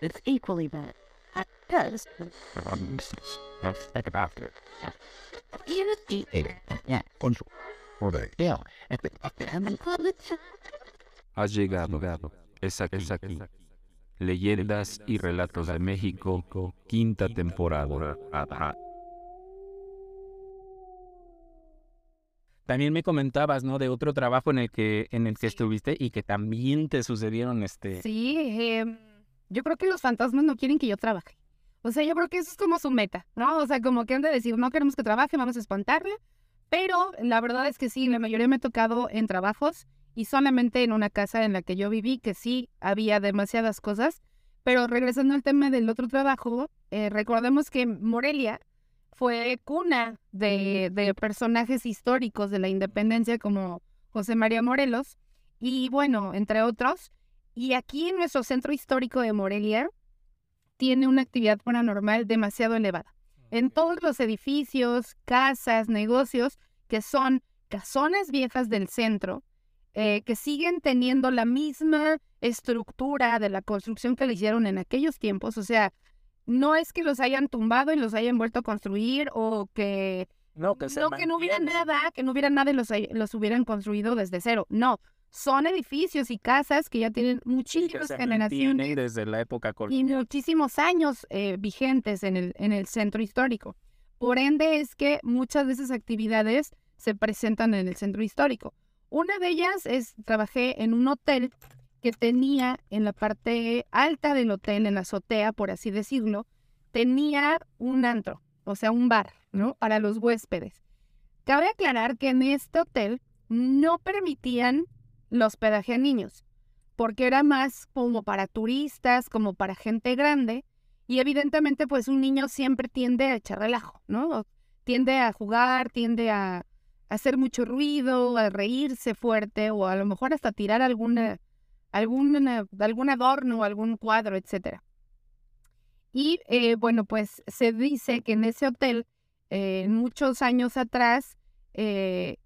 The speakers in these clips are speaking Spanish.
is equally bad. Llegado. Es. Es. Leyendas y relatos de México, quinta temporada. También me comentabas, ¿no? De otro trabajo en el que, en el que estuviste y que también te sucedieron este. Sí, em, yo creo que los fantasmas no quieren que yo trabaje. O sea, yo creo que eso es como su meta, ¿no? O sea, como que han de decir, no queremos que trabaje, vamos a espantarle. Pero la verdad es que sí, la mayoría me ha tocado en trabajos y solamente en una casa en la que yo viví, que sí había demasiadas cosas. Pero regresando al tema del otro trabajo, eh, recordemos que Morelia fue cuna de, de, personajes históricos de la independencia como José María Morelos y bueno, entre otros. Y aquí en nuestro centro histórico de Morelia tiene una actividad paranormal demasiado elevada. En todos los edificios, casas, negocios, que son casones viejas del centro, eh, que siguen teniendo la misma estructura de la construcción que le hicieron en aquellos tiempos, o sea, no es que los hayan tumbado y los hayan vuelto a construir o que no, que, no, que no hubiera nada, que no hubiera nada y los, los hubieran construido desde cero. No, son edificios y casas que ya tienen muchísimas generaciones. desde la época Y muchísimos años eh, vigentes en el, en el centro histórico. Por ende es que muchas de esas actividades se presentan en el centro histórico. Una de ellas es, trabajé en un hotel que tenía en la parte alta del hotel, en la azotea, por así decirlo, tenía un antro, o sea, un bar, ¿no? Para los huéspedes. Cabe aclarar que en este hotel no permitían los hospedaje a niños, porque era más como para turistas, como para gente grande, y evidentemente pues un niño siempre tiende a echar relajo, ¿no? Tiende a jugar, tiende a, hacer mucho ruido, a reírse fuerte o a lo mejor hasta tirar alguna algún, algún adorno, algún cuadro, etc. Y eh, bueno, pues se dice que en ese hotel, eh, muchos años atrás, eh,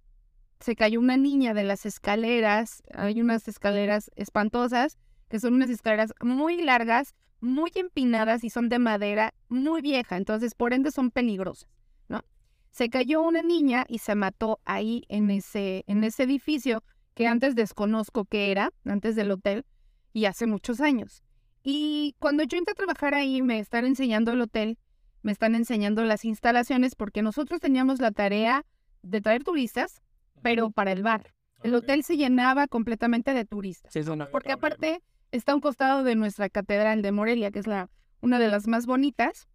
se cayó una niña de las escaleras. Hay unas escaleras espantosas, que son unas escaleras muy largas, muy empinadas y son de madera muy vieja, entonces por ende son peligrosas, ¿no? Se cayó una niña y se mató ahí en ese, en ese edificio que antes desconozco qué era, antes del hotel, y hace muchos años. Y cuando yo entré a trabajar ahí, me están enseñando el hotel, me están enseñando las instalaciones, porque nosotros teníamos la tarea de traer turistas, pero para el bar. El hotel se llenaba completamente de turistas. porque aparte está a un costado de nuestra catedral de Morelia, que es la, una de las más bonitas.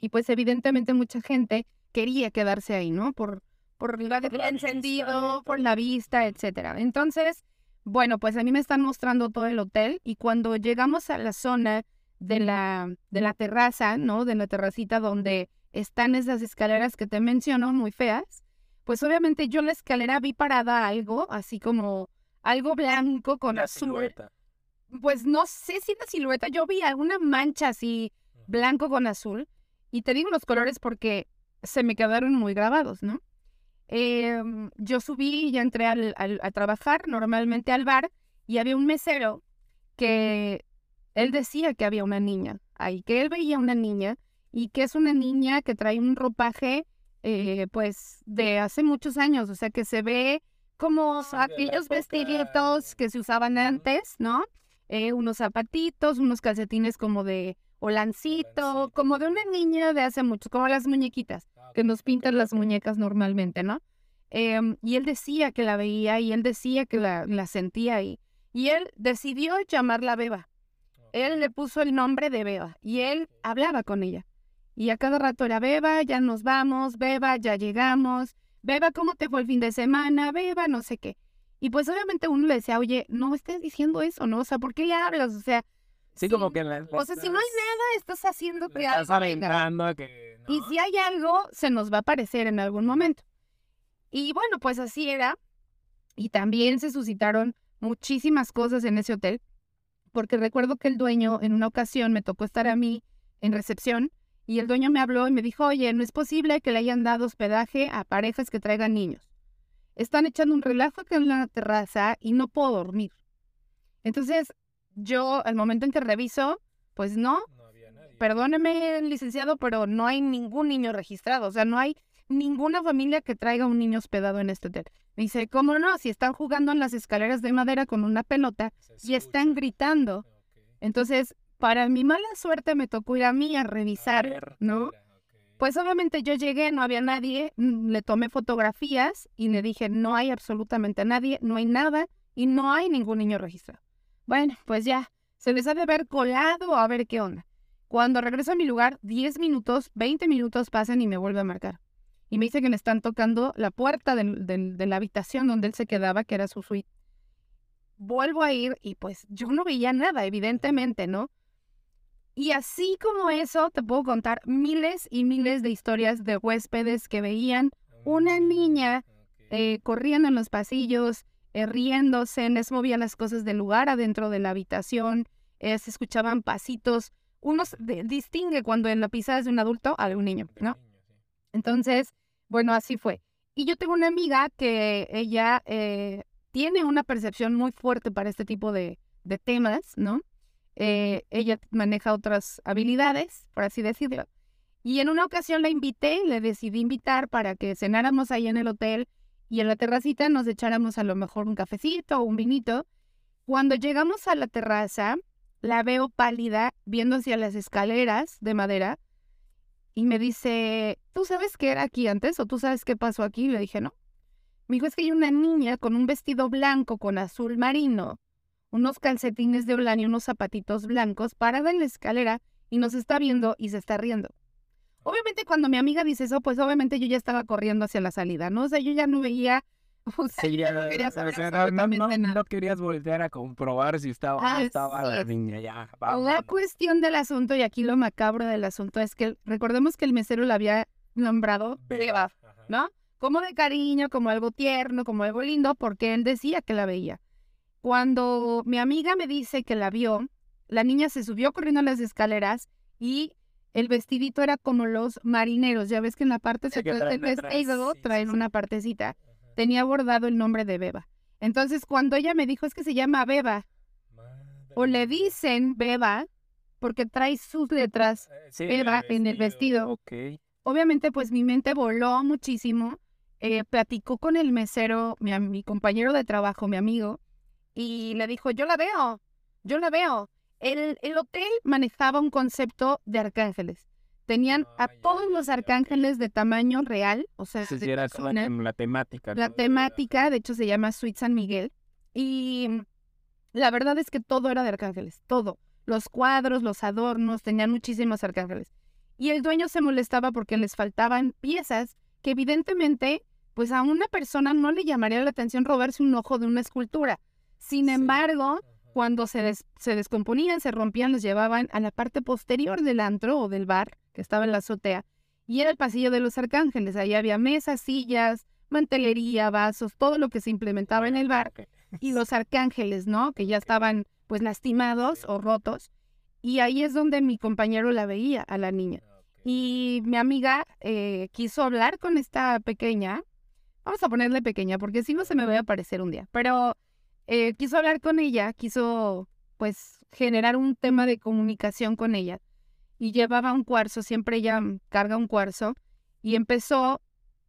Y pues evidentemente mucha gente quería quedarse ahí, ¿no? Por, por el encendido, por la vista, etcétera. Entonces, bueno, pues a mí me están mostrando todo el hotel y cuando llegamos a la zona de la, de la terraza, ¿no? De la terracita donde están esas escaleras que te menciono, muy feas, pues obviamente yo en la escalera vi parada algo, así como algo blanco con azul. Pues no sé si la silueta, yo vi alguna mancha así blanco con azul y te digo los colores porque se me quedaron muy grabados, ¿no? Em, yo subí y entré al, a trabajar normalmente al bar y había un mesero que él decía que había una niña ahí, que él veía una niña y que es una niña que trae un ropaje eh, pues de hace muchos años, o sea que se ve como aquellos vestiditos que se usaban antes, ¿no? Eh, unos zapatitos, unos calcetines como de Olancito, como de una niña de hace mucho, como las muñequitas, ah, que nos pintan las muñecas normalmente, ¿no? Em, y él decía que la veía y él decía que la, la sentía ahí. Y él decidió llamarla Beba. Él le puso el nombre de Beba y él hablaba con ella. Y a cada rato era Beba, ya nos vamos, Beba, ya llegamos, Beba, ¿cómo te fue el fin de semana? Beba, no sé qué. Y pues obviamente uno le decía, oye, no estés diciendo eso, ¿no? O sea, ¿por qué le hablas? O sea, Sí, como que... o sea, si no hay nada, estás haciendo que estás algo. que... Y si hay algo, se nos va a aparecer en algún momento. Y bueno, pues así era. Y también se suscitaron muchísimas cosas en ese hotel, porque recuerdo que el dueño en una ocasión me tocó estar a mí en recepción y el dueño me habló y me dijo, oye, no es posible que le hayan dado hospedaje a parejas que traigan niños. Están echando un relajo acá en la terraza y no puedo dormir. Entonces, yo, al momento en que reviso, pues no, perdóneme, licenciado, pero no hay ningún niño registrado. O sea, no hay ninguna familia que traiga un niño hospedado en este hotel. Me dice, ¿cómo no? Si están jugando en las escaleras de madera con una pelota y están gritando. Entonces, para mi mala suerte me tocó ir a mí a revisar, ¿no? Pues obviamente yo llegué, no había nadie, mm, le tomé fotografías y le dije, no hay absolutamente nadie, no hay nada y no hay ningún niño registrado. Bueno, pues ya, se les ha de haber colado a ver qué onda. Cuando regreso a mi lugar, 10 minutos, 20 minutos pasan y me vuelve a marcar. Y me dice que le están tocando la puerta de la habitación donde él se quedaba, que era su suite. Vuelvo a ir y pues yo no veía nada, evidentemente, ¿no? Y así como eso, te puedo contar miles y miles de historias de huéspedes que veían una niña eh, corriendo en los pasillos, eh, riéndose, les movía las cosas del lugar adentro de la habitación, eh, se escuchaban pasitos. Uno distingue cuando en la pisada es de un adulto a de un niño, ¿no? Entonces, bueno, así fue. Y yo tengo una amiga que ella tiene una percepción muy fuerte para este tipo de, de temas, ¿no? Eh, ella maneja otras habilidades, por así decirlo. Y en una ocasión la invité, le decidí invitar para que cenáramos ahí en el hotel y en la terracita nos echáramos a lo mejor un cafecito o un vinito. Cuando llegamos a la terraza, la veo pálida, viendo hacia las escaleras de madera, y me dice, ¿tú sabes qué era aquí antes o tú sabes qué pasó aquí? Le dije, no. Me dijo, es que hay una niña con un vestido blanco con azul marino unos calcetines de Olani y unos zapatitos blancos, parada en la escalera y nos está viendo y se está riendo. Obviamente cuando mi amiga dice eso, pues obviamente yo ya estaba corriendo hacia la salida, ¿no? O sea, yo ya no veía... O sea, sí, ya, no quería no, no, no querías voltear a comprobar si estaba, Ah, estaba la sí. niña ya. La vámonos. cuestión del asunto, y aquí lo macabro del asunto, es que recordemos que el mesero la había nombrado Beba, ¿no? Como de cariño, como algo tierno, como algo lindo, porque él decía que la veía. Cuando mi amiga me dice que la vio, la niña se subió corriendo las escaleras y el vestidito era como los marineros. Ya ves que en la parte central del vestido sí, traen sí. una partecita. Tenía bordado el nombre de Beba. Entonces, cuando ella me dijo es que se llama Beba, o le dicen Beba, porque trae sus letras Eh, sí, Beba en el vestido. Obviamente pues mi mente voló muchísimo. Eh, platicó con el mesero, mi compañero de trabajo, mi amigo, y le dijo, yo la veo, yo la veo. El, el hotel manejaba un concepto de arcángeles. Tenían a Ah, todos los arcángeles de tamaño real, o sea, de sí era persona. la temática. La temática, de hecho, se llama Suite San Miguel. Y la verdad es que todo era de arcángeles, todo. Los cuadros, los adornos, tenían muchísimos arcángeles. Y el dueño se molestaba porque les faltaban piezas que evidentemente, pues a una persona no le llamaría la atención robarse un ojo de una escultura. Sin Sí. embargo, cuando se, des- se descomponían, se rompían, los llevaban a la parte posterior del antro o del bar que estaba en la azotea. Y era el pasillo de los arcángeles. Ahí había mesas, sillas, mantelería, vasos, todo lo que se implementaba en el bar. Y los arcángeles, ¿no? Que ya estaban pues lastimados o rotos. Y ahí es donde mi compañero la veía a la niña. Y mi amiga eh, quiso hablar con esta pequeña. Vamos a ponerle pequeña, porque si no se me va a aparecer un día. Pero eh, quiso hablar con ella, quiso pues generar un tema de comunicación con ella. Y llevaba un cuarzo, siempre ella carga un cuarzo. Y empezó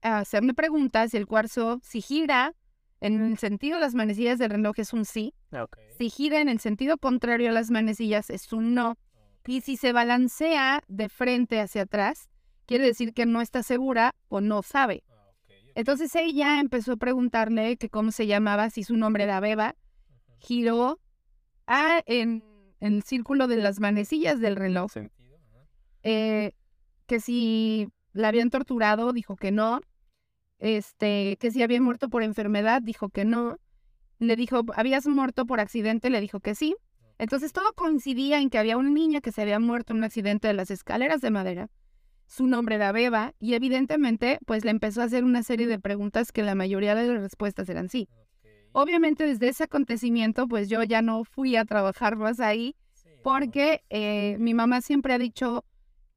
a hacerme preguntas y el cuarzo, si gira en el sentido de las manecillas del reloj es un sí. Ok. Si gira en el sentido contrario a las manecillas es un no. Y si se balancea de frente hacia atrás, quiere decir que no está segura o no sabe. Entonces ella empezó a preguntarle que cómo se llamaba, si su nombre era Beba. Giró a, en, en el círculo de las manecillas del reloj. Eh, que si la habían torturado, dijo que no. Este, que si había muerto por enfermedad, dijo que no. Le dijo, ¿habías muerto por accidente? Le dijo que sí. Entonces todo coincidía en que había una niña que se había muerto en un accidente de las escaleras de madera. Su nombre era Beba y evidentemente pues le empezó a hacer una serie de preguntas que la mayoría de las respuestas eran sí. Obviamente desde ese acontecimiento pues yo ya no fui a trabajar más ahí porque eh, mi mamá siempre ha dicho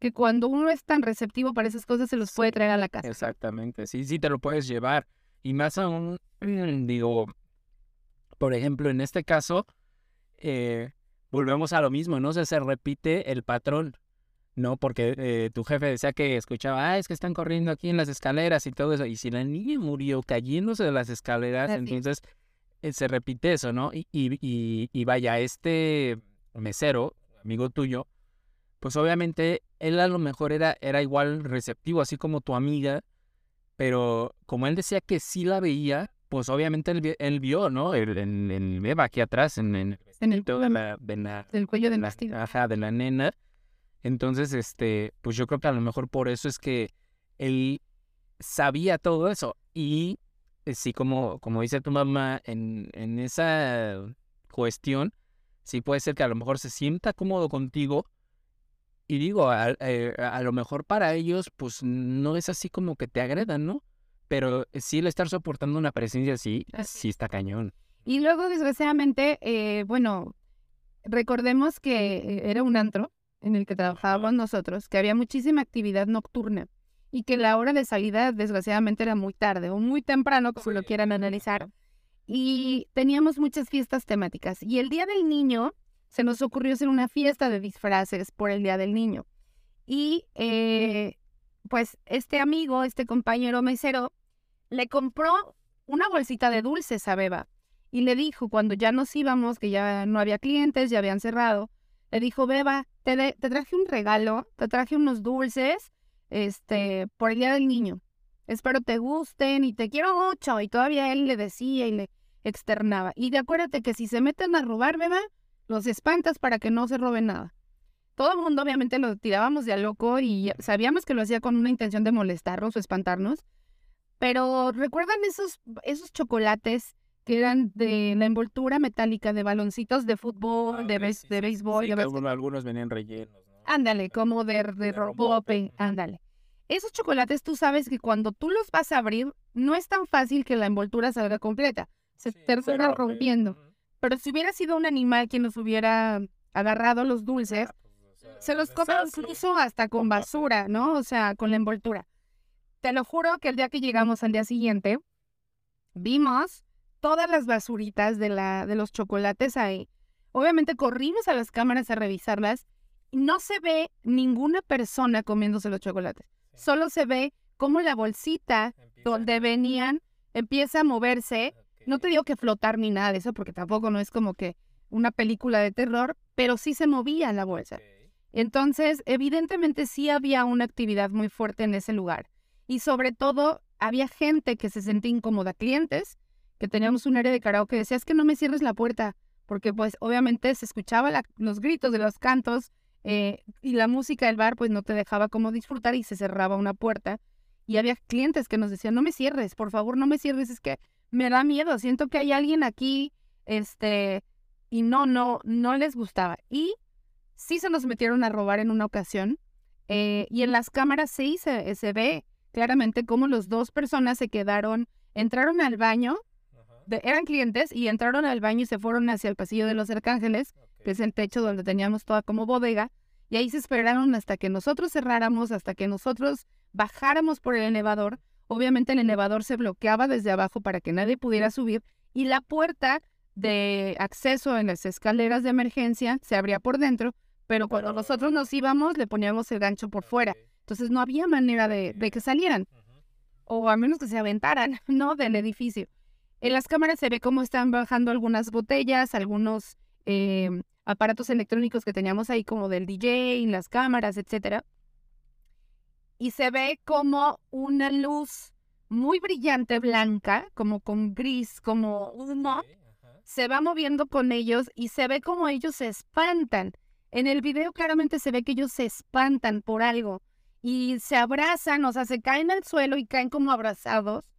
que cuando uno es tan receptivo para esas cosas se los puede traer a la casa. Exactamente, sí, sí te lo puedes llevar. Y más aún, digo, por ejemplo, en este caso, eh, volvemos a lo mismo, ¿no? O sea, se repite el patrón, ¿no? Porque eh, tu jefe decía que escuchaba, ah, es que están corriendo aquí en las escaleras y todo eso. Y si la niña murió cayéndose de las escaleras, entonces eh, se repite eso, ¿no? Y, y, y, y vaya, este mesero, amigo tuyo, pues obviamente él a lo mejor era, era igual receptivo, así como tu amiga, pero como él decía que sí la veía, pues obviamente él, él vio, ¿no? El, el, el aquí atrás, en, en el En el vestidito de la, de la, del cuello del la- vestido. Ajá, de la nena. Entonces, este, pues yo creo que a lo mejor por eso es que él sabía todo eso. Y eh, sí, como, como dice tu mamá, en, en esa cuestión, sí puede ser que a lo mejor se sienta cómodo contigo. Y digo, a, eh, a lo mejor para ellos, pues no es así como que te agredan, ¿no? Pero sí el estar soportando una presencia así, sí está cañón. Y luego, desgraciadamente, eh, bueno, recordemos que eh, era un antro en el que trabajábamos nosotros, que había muchísima actividad nocturna y que la hora de salida, desgraciadamente, era muy tarde o muy temprano, como lo quieran analizar. Y teníamos muchas fiestas temáticas. Y el Día del Niño se nos ocurrió hacer una fiesta de disfraces por el Día del Niño. Y eh, pues este amigo, este compañero mesero, le compró una bolsita de dulces a Beba y le dijo cuando ya nos íbamos, que ya no había clientes, ya habían cerrado, le dijo, Beba, te, te traje un regalo, te traje unos dulces, este, por el Día del Niño. Espero te gusten y te quiero mucho. Y todavía él le decía y le externaba. Y de acuérdate que si se meten a robar, Beba, los espantas para que no se roben nada. Todo el mundo obviamente lo tirábamos de a loco y sabíamos que lo hacía con una intención de molestarnos o espantarnos. Pero ¿recuerdan esos, esos chocolates que eran de la envoltura metálica de baloncitos de fútbol, de, bes- de béisbol? de básquet? algunos venían rellenos, ¿no? Ándale, como de, de De rompope. ándale. Esos chocolates tú sabes que cuando tú los vas a abrir, no es tan fácil que la envoltura salga completa. Se termina rompiendo. Pero si hubiera sido un animal quien los hubiera agarrado los dulces, se los come incluso hasta con basura, ¿no? O sea, con la envoltura. Te lo juro que el día que llegamos al día siguiente, vimos todas las basuritas de, la, de los chocolates ahí. Obviamente corrimos a las cámaras a revisarlas y no se ve ninguna persona comiéndose los chocolates. Solo se ve cómo la bolsita donde venían empieza a moverse. No te digo que flotar ni nada de eso, porque tampoco no es como que una película de terror, pero sí se movía la bolsa. Entonces, evidentemente sí había una actividad muy fuerte en ese lugar. Y sobre todo, había gente que se sentía incómoda, clientes, que teníamos un área de karaoke, decía, es que no me cierres la puerta, porque pues obviamente se escuchaba la- los gritos de los cantos eh, y la música del bar pues no te dejaba como disfrutar y se cerraba una puerta. Y había clientes que nos decían, no me cierres, por favor, no me cierres, es que me da miedo, siento que hay alguien aquí, este, y no, no, no les gustaba. Y sí se nos metieron a robar en una ocasión, eh, y en las cámaras sí se, se ve claramente cómo los dos personas se quedaron, entraron al baño, de- eran clientes, y entraron al baño y se fueron hacia el pasillo de los arcángeles, que es el techo donde teníamos toda como bodega, y ahí se esperaron hasta que nosotros cerráramos, hasta que nosotros bajáramos por el elevador. Obviamente el elevador se bloqueaba desde abajo para que nadie pudiera subir y la puerta de acceso en las escaleras de emergencia se abría por dentro, pero cuando nosotros nos íbamos le poníamos el gancho por fuera. Entonces no había manera de, de que salieran, o a menos que se aventaran, ¿no? Del edificio. En las cámaras se ve cómo están bajando algunas botellas, algunos eh, aparatos electrónicos que teníamos ahí como del DJ, las cámaras, etcétera. Y se ve como una luz muy brillante blanca, como con gris, como humo, se va moviendo con ellos y se ve como ellos se espantan. En el video claramente se ve que ellos se espantan por algo y se abrazan, o sea, se caen al suelo y caen como abrazados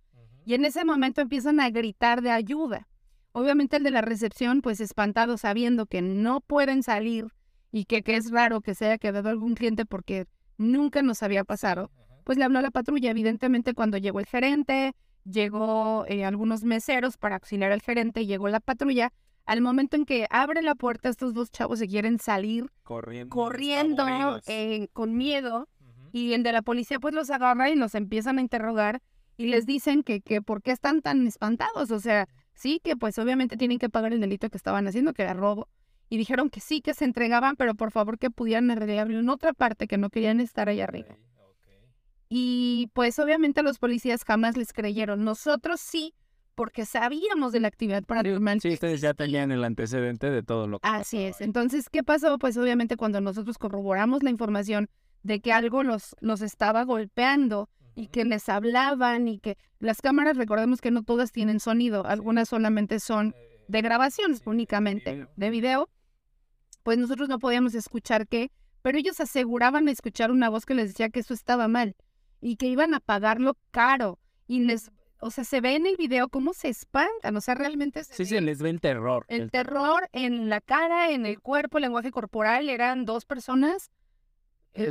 y en ese momento empiezan a gritar de ayuda. Obviamente el de la recepción, pues espantado sabiendo que no pueden salir y que, que es raro que se haya quedado algún cliente porque nunca nos había pasado, pues le habló a la patrulla. Evidentemente cuando llegó el gerente, llegó eh, algunos meseros para auxiliar al gerente, llegó la patrulla. Al momento en que abre la puerta, estos dos chavos se quieren salir Corriendo. corriendo eh, con miedo y el de la policía pues los agarra y los empiezan a interrogar y les dicen que, que por qué están tan espantados, o sea, sí que pues obviamente tienen que pagar el delito que estaban haciendo, que era robo. y dijeron que sí, que se entregaban, pero por favor que pudieran arreglarlo en otra parte, que no querían estar ahí arriba. Y pues obviamente los policías jamás les creyeron. Nosotros sí, porque sabíamos de la actividad paranormal. Sí, ustedes ya tenían el antecedente de todo lo que Así pasaba es. Entonces, ¿qué pasó? Pues obviamente cuando nosotros corroboramos la información de que algo los, los estaba golpeando y que les hablaban y que las cámaras, recordemos que no todas tienen sonido, algunas solamente son de grabación únicamente, video. de video, pues nosotros no podíamos escuchar qué, pero ellos aseguraban escuchar una voz que les decía que eso estaba mal y que iban a pagarlo caro y les, o sea, se ve en el video cómo se espantan, o sea, realmente se Sí, se les ve el terror. el terror en la cara, en el cuerpo, el lenguaje corporal, eran dos personas Eh,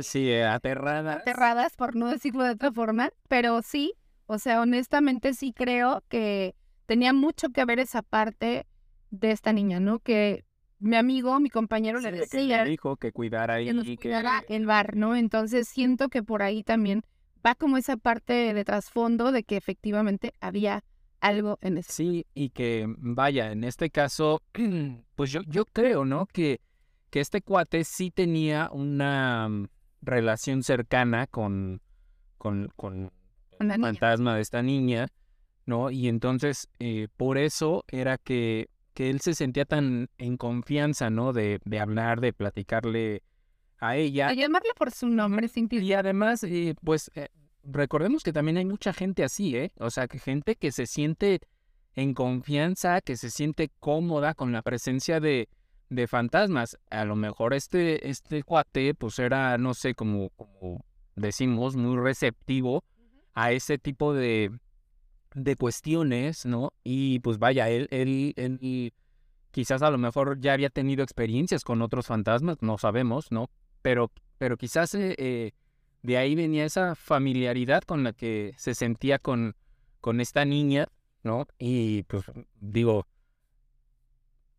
Sí, eh, aterradas. aterradas, por no decirlo de otra forma, pero sí, o sea, honestamente sí creo que tenía mucho que ver esa parte de esta niña, ¿no? Que mi amigo, mi compañero Sí, le de que decía le dijo que cuidara ahí que nos que cuidara el bar, ¿no? Entonces siento que por ahí también va como esa parte de trasfondo de que efectivamente había algo en ese. Sí, y que vaya, en este caso, pues yo, yo creo, ¿no? Que, que este cuate sí tenía una mm, relación cercana con, con, con el fantasma de esta niña, ¿no? Y entonces, eh, por eso era que, que él se sentía tan en confianza, ¿no? De, de hablar, de platicarle a ella. A llamarle por su nombre sin Y además, eh, pues eh, recordemos que también hay mucha gente así, ¿eh? O sea, que gente que se siente en confianza, que se siente cómoda con la presencia de, de fantasmas. A lo mejor este, este cuate, pues era, no sé, como, como decimos, muy receptivo a ese tipo de, de cuestiones, ¿no? Y pues vaya, él, él, él quizás a lo mejor ya había tenido experiencias con otros fantasmas, no sabemos, ¿no? Pero, pero quizás eh, eh, de ahí venía esa familiaridad con la que se sentía con, con esta niña, ¿no? Y pues digo,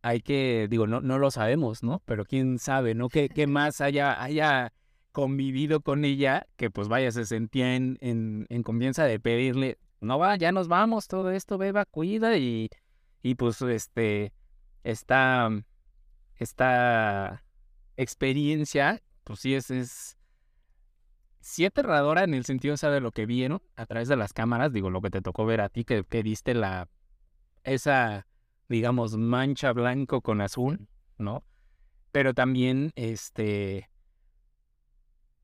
hay que, digo, no, no lo sabemos, ¿no? Pero quién sabe, ¿no? ¿Qué, qué más haya, haya convivido con ella que pues vaya, se sentía en, en, en confianza de pedirle, no va, ya nos vamos, todo esto, beba, cuida y, y pues este, esta, esta experiencia, pues sí es, es, sí aterradora en el sentido, de lo que vieron a través de las cámaras, digo, lo que te tocó ver a ti, que, que viste la, esa, digamos, mancha blanco con azul, ¿no? Pero también, este,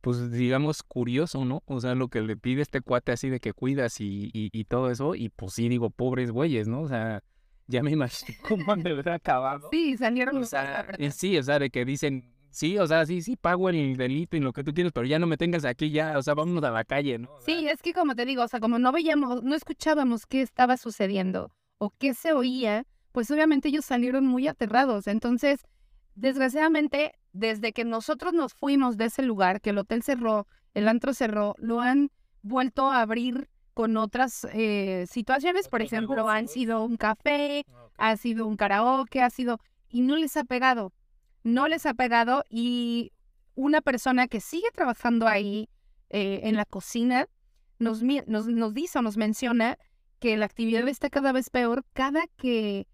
pues digamos, curioso, ¿no? O sea, lo que le pide este cuate así de que cuidas y, y, y todo eso, y pues sí, digo, pobres güeyes, ¿no? O sea, ya me imagino cómo han de haber acabado. Sí, salieron O los sea, verdad. eh, sí, o sea, de que dicen, sí, o sea, sí, sí, pago el delito y lo que tú tienes, pero ya no me tengas aquí, ya, o sea, vámonos a la calle, ¿no? O sea, Sí, es que como te digo, o sea, como no veíamos, no escuchábamos qué estaba sucediendo o qué se oía, pues obviamente ellos salieron muy aterrados. Entonces, desgraciadamente, desde que nosotros nos fuimos de ese lugar, que el hotel cerró, el antro cerró, lo han vuelto a abrir con otras eh, situaciones. Por ejemplo, han sido un café, ok. ha sido un karaoke, ha sido... Y no les ha pegado. No les ha pegado y una persona que sigue trabajando ahí eh, en la cocina nos, nos, nos dice o nos menciona que la actividad está cada vez peor. Cada que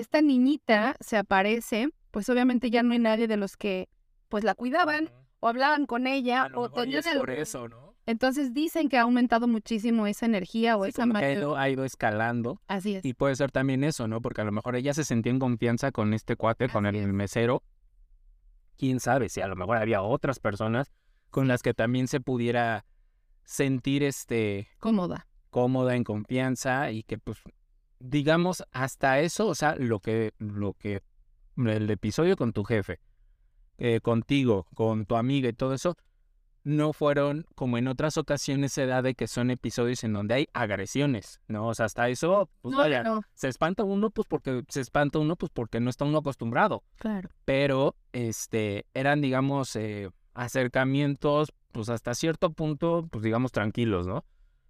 esta niñita se aparece, pues obviamente ya no hay nadie de los que pues la cuidaban o hablaban con ella A lo o mejor y tenían es por eso, ¿no? Entonces dicen que ha aumentado muchísimo esa energía o Sí, esa que ha magia. ido, ha ido escalando Así es. y puede ser también eso, ¿no? Porque a lo mejor ella se sentía en confianza con este cuate, con el, es. mesero. Quién sabe si a lo mejor había otras personas con las que también se pudiera sentir este Cómoda. cómoda, en confianza y que pues digamos hasta eso, o sea, lo que lo que el episodio con tu jefe, eh, contigo, con tu amiga y todo eso no fueron como en otras ocasiones se da de que son episodios en donde hay agresiones, ¿no? O sea, hasta eso, pues No, vaya, no, se espanta uno pues porque se espanta uno pues porque no está uno acostumbrado, claro. pero este eran digamos eh, acercamientos pues hasta cierto punto pues digamos tranquilos, ¿no?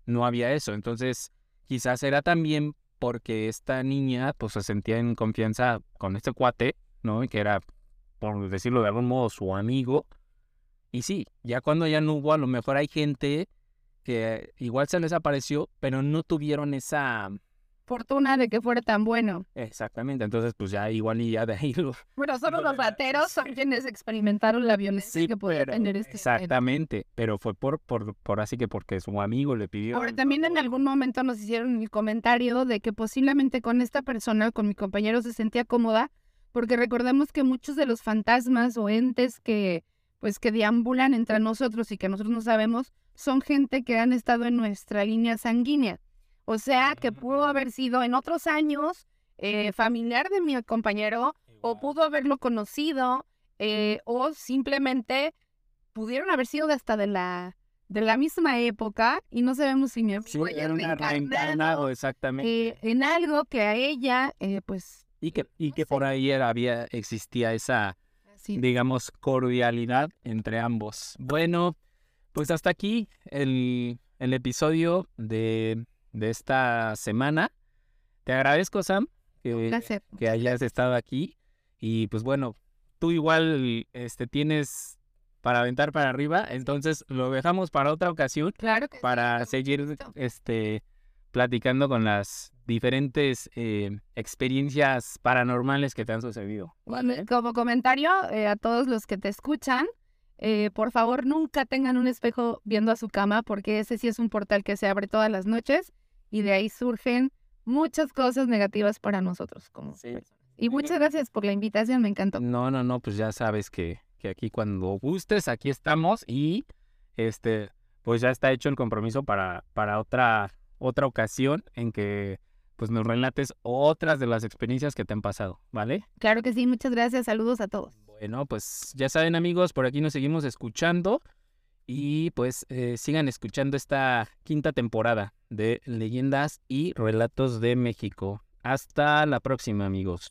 No había eso, entonces quizás era también porque esta niña pues se sentía en confianza con este cuate, ¿no? Que era por decirlo de algún modo su amigo. Y sí, ya cuando ya no hubo, a lo mejor hay gente que igual se les apareció, pero no tuvieron esa fortuna de que fuera tan bueno. Exactamente, entonces pues ya igual y ya de ahí lo... Bueno, solo los rateros son quienes experimentaron la violencia Sí, que podía pero- tener este género. Exactamente, pero fue por, por, por así que porque su amigo le pidió. Ahora, también en algún momento nos hicieron el comentario de que posiblemente con esta persona, con mi compañero, se sentía cómoda, porque recordemos que muchos de los fantasmas o entes que, pues, que deambulan entre nosotros y que nosotros no sabemos, son gente que han estado en nuestra línea sanguínea. O sea, que pudo haber sido en otros años eh, familiar de mi compañero, o pudo haberlo conocido, eh, o simplemente pudieron haber sido de hasta de la de la misma época y no sabemos si mi amigo Sí, era una reencarnado, exactamente. eh, en algo que a ella, pues, y que, y no que sé. por ahí era- había, existía esa, sí. digamos, cordialidad entre ambos. Bueno, pues hasta aquí el, el episodio de, de esta semana. Te agradezco, Sam, que, hayas estado aquí. Y pues bueno, tú igual este, tienes para aventar para arriba, entonces lo dejamos para otra ocasión Claro que para seguir este, platicando con las diferentes eh, experiencias paranormales que te han sucedido. ¿vale? Como comentario eh, a todos los que te escuchan, eh, por favor nunca tengan un espejo viendo a su cama porque ese sí es un portal que se abre todas las noches y de ahí surgen muchas cosas negativas para nosotros como Sí. Y muchas gracias por la invitación, me encantó. No, no, no, pues ya sabes que, que aquí cuando gustes, aquí estamos y este, pues ya está hecho el compromiso para, para otra, otra ocasión en que pues nos relates otras de las experiencias que te han pasado, ¿vale? Claro que sí, muchas gracias, saludos a todos. Bueno, pues ya saben amigos, por aquí nos seguimos escuchando y pues eh, sigan escuchando esta quinta temporada de Leyendas y Relatos de México. Hasta la próxima amigos.